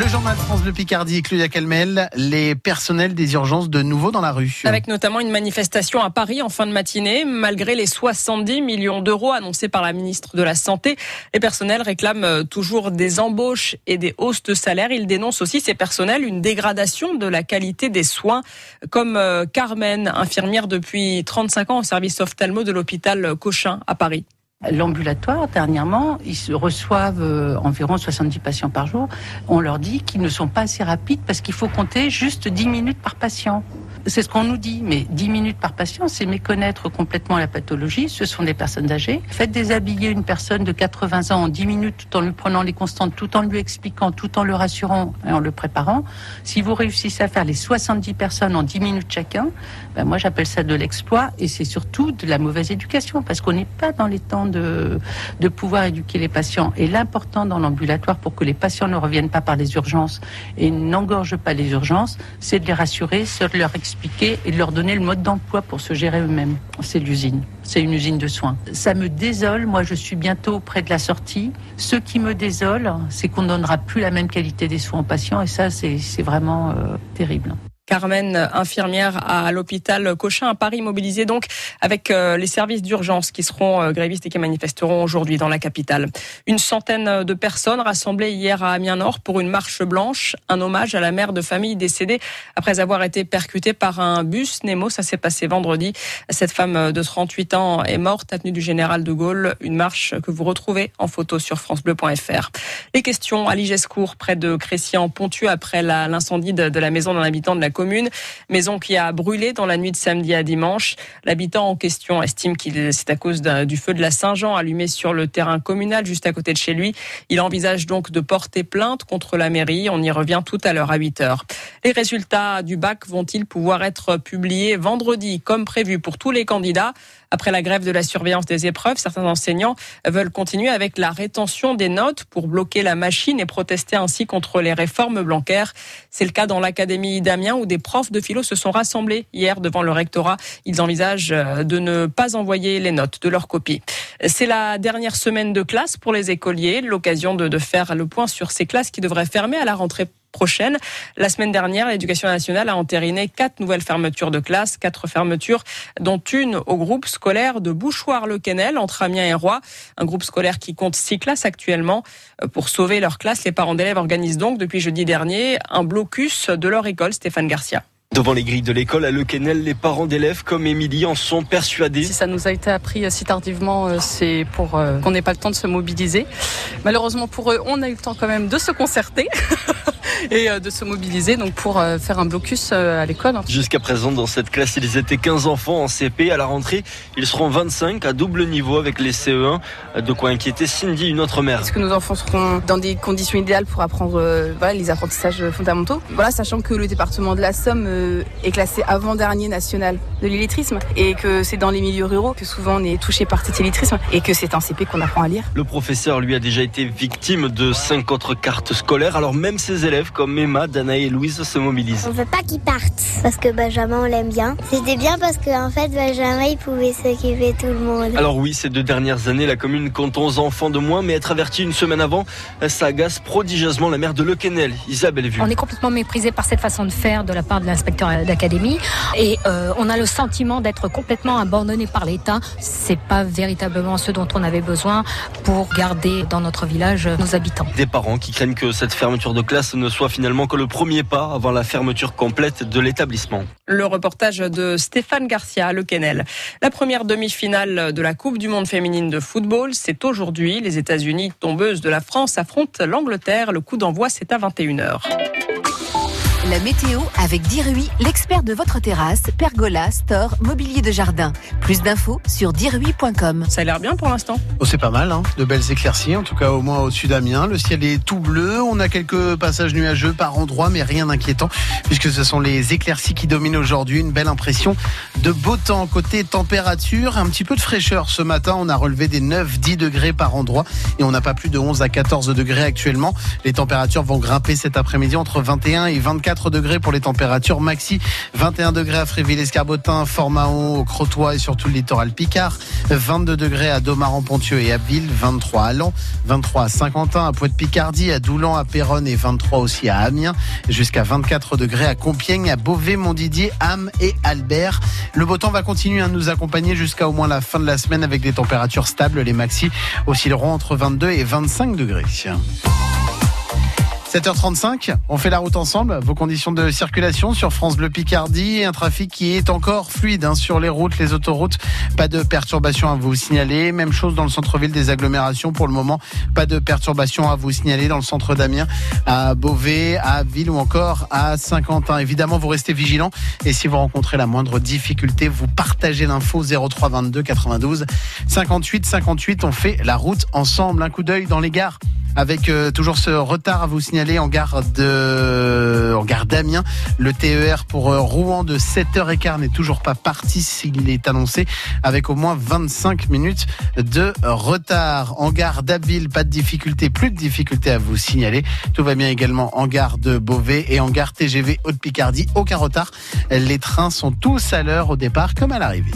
Le journal France de Picardie, Claudia Calmel, les personnels des urgences de nouveau dans la rue. Avec notamment une manifestation à Paris en fin de matinée. Malgré les 70 millions d'euros annoncés par la ministre de la Santé, les personnels réclament euh, toujours des embauches et des hausses de salaire. Ils dénoncent aussi, ces personnels, une dégradation de la qualité des soins, comme euh, Carmen, infirmière depuis 35 ans au service ophtalmo de l'hôpital Cochin à Paris. L'ambulatoire, dernièrement, ils reçoivent euh, environ 70 patients par jour. On leur dit qu'ils ne sont pas assez rapides parce qu'il faut compter juste 10 minutes par patient. C'est ce qu'on nous dit, mais 10 minutes par patient, c'est méconnaître complètement la pathologie. Ce sont des personnes âgées. Faites déshabiller une personne de 80 ans en 10 minutes tout en lui prenant les constantes, tout en lui expliquant, tout en le rassurant et en le préparant. Si vous réussissez à faire les 70 personnes en 10 minutes chacun, ben moi j'appelle ça de l'exploit et c'est surtout de la mauvaise éducation parce qu'on n'est pas dans les temps de, de pouvoir éduquer les patients. Et l'important dans l'ambulatoire pour que les patients ne reviennent pas par les urgences et n'engorgent pas les urgences, c'est de les rassurer, c'est de leur expliquer et de leur donner le mode d'emploi pour se gérer eux-mêmes. C'est l'usine. C'est une usine de soins. Ça me désole. Moi, je suis bientôt près de la sortie. Ce qui me désole, c'est qu'on ne donnera plus la même qualité des soins aux patients et ça, c'est vraiment euh, terrible. Carmen, infirmière à l'hôpital Cochin à Paris, mobilisée donc avec euh, les services d'urgence qui seront euh, grévistes et qui manifesteront aujourd'hui dans la capitale. Une centaine de personnes rassemblées hier à Amiens-Nord pour une marche blanche, un hommage à la mère de famille décédée après avoir été percutée par un bus Nemo. Ça s'est passé vendredi. Cette femme de 38 ans est morte avenue du Général de Gaulle. Une marche que vous retrouvez en photo sur francebleu.fr. Les questions à Ligescourt, près de Crécy-en-Pontu, après l'incendie de, de la maison d'un habitant de la commune. Maison qui a brûlé dans la nuit de samedi à dimanche. L'habitant en question estime qu'il c'est à cause du feu de la Saint-Jean allumé sur le terrain communal juste à côté de chez lui. Il envisage donc de porter plainte contre la mairie. On y revient tout à l'heure à 8 heures. Les résultats du bac vont-ils pouvoir être publiés vendredi comme prévu pour tous les candidats? Après la grève de la surveillance des épreuves, certains enseignants veulent continuer avec la rétention des notes pour bloquer la machine et protester ainsi contre les réformes blancaires. C'est le cas dans l'Académie d'Amiens où des profs de philo se sont rassemblés hier devant le rectorat. Ils envisagent euh, de ne pas envoyer les notes de leurs copies. C'est la dernière semaine de classe pour les écoliers, l'occasion de, de faire le point sur ces classes qui devraient fermer à la rentrée prochaine. La semaine dernière, l'éducation nationale a entériné quatre nouvelles fermetures de classes, quatre fermetures, dont une au groupe scolaire de Bouchoir-le-Quesnel, entre Amiens et Roy. Un groupe scolaire qui compte six classes actuellement. Pour sauver leur classe, les parents d'élèves organisent donc depuis jeudi dernier un blocus de leur école, Stéphane Garcia. Devant les grilles de l'école à Le Quesnel, les parents d'élèves comme Émilie en sont persuadés. Si ça nous a été appris si tardivement, euh, c'est pour euh, qu'on n'ait pas le temps de se mobiliser. Malheureusement pour eux, on a eu le temps quand même de se concerter. et euh, de se mobiliser donc pour euh, faire un blocus euh, à l'école. Jusqu'à présent, dans cette classe, ils étaient 15 enfants en CP. À la rentrée, ils seront 25 à double niveau avec les CE1. De quoi inquiéter Cindy, une autre mère. Est-ce que nos enfants seront dans des conditions idéales pour apprendre voilà, les apprentissages fondamentaux Voilà, sachant que le département de la Somme est classé avant-dernier national de l'illettrisme et que c'est dans les milieux ruraux que souvent on est touché par cet illettrisme et que c'est un CP qu'on apprend à lire. Le professeur, lui, a déjà été victime de cinq autres cartes scolaires. Alors même ses élèves comme Emma, Dana et Louise se mobilisent. On veut pas qu'ils partent parce que Benjamin on l'aime bien. C'était bien parce qu'en en fait Benjamin il pouvait s'occuper tout le monde. Alors oui, ces deux dernières années, la commune compte 11 enfants de moins, mais être averti une semaine avant, ça agace prodigieusement la mère de Le Quesnel, Isabelle Vu. On est complètement méprisé par cette façon de faire de la part de l'inspecteur d'académie et euh, on a le sentiment d'être complètement abandonné par l'État. C'est pas véritablement ce dont on avait besoin pour garder dans notre village nos habitants. Des parents qui craignent que cette fermeture de classe ne soit soit finalement que le premier pas avant la fermeture complète de l'établissement. Le reportage de Stéphane Garcia Le Quesnel. La première demi-finale de la Coupe du monde féminine de football, c'est aujourd'hui. Les États-Unis, tombeuses de la France, affrontent l'Angleterre. Le coup d'envoi, c'est à 21h. La météo avec Dirui, l'expert de votre terrasse, pergola, store, mobilier de jardin. Plus d'infos sur dirui.com. Ça a l'air bien pour l'instant. Oh, c'est pas mal, hein de belles éclaircies, en tout cas au moins au-dessus d'Amiens. Le ciel est tout bleu, on a quelques passages nuageux par endroits, mais rien d'inquiétant, puisque ce sont les éclaircies qui dominent aujourd'hui. Une belle impression de beau temps. Côté température, un petit peu de fraîcheur ce matin. On a relevé des 9-10 degrés par endroit et on n'a pas plus de 11 à 14 degrés actuellement. Les températures vont grimper cet après-midi entre 21 et 24 24 degrés pour les températures maxi, 21 degrés à Fréville-Escarbotin, Fort-Mahon, Crotoy et surtout le littoral Picard, 22 degrés à Domaran-Pontieux et à Ville, 23 à Lens, 23 à Saint-Quentin, à Pointe-Picardie, à Doulan, à Péronne et 23 aussi à Amiens, jusqu'à 24 degrés à Compiègne, à Beauvais, Montdidier, Ham et Albert. Le beau temps va continuer à nous accompagner jusqu'à au moins la fin de la semaine avec des températures stables. Les maxi oscilleront entre 22 et 25 degrés. 7h35, on fait la route ensemble. Vos conditions de circulation sur France Bleu Picardie. Un trafic qui est encore fluide hein, sur les routes, les autoroutes. Pas de perturbations à vous signaler. Même chose dans le centre-ville des agglomérations. Pour le moment, pas de perturbations à vous signaler dans le centre d'Amiens, à Beauvais, à Ville ou encore à Saint-Quentin. Évidemment, vous restez vigilants. Et si vous rencontrez la moindre difficulté, vous partagez l'info 03 22 92 58 58. On fait la route ensemble. Un coup d'œil dans les gares avec euh, toujours ce retard à vous signaler en gare de en gare d'Amiens. Le TER pour euh, Rouen de 7h15 n'est toujours pas parti s'il est annoncé avec au moins 25 minutes de retard. En gare d'Abbeville, pas de difficulté, plus de difficulté à vous signaler. Tout va bien également en gare de Beauvais et en gare TGV Haute-Picardie. Aucun retard. Les trains sont tous à l'heure au départ comme à l'arrivée.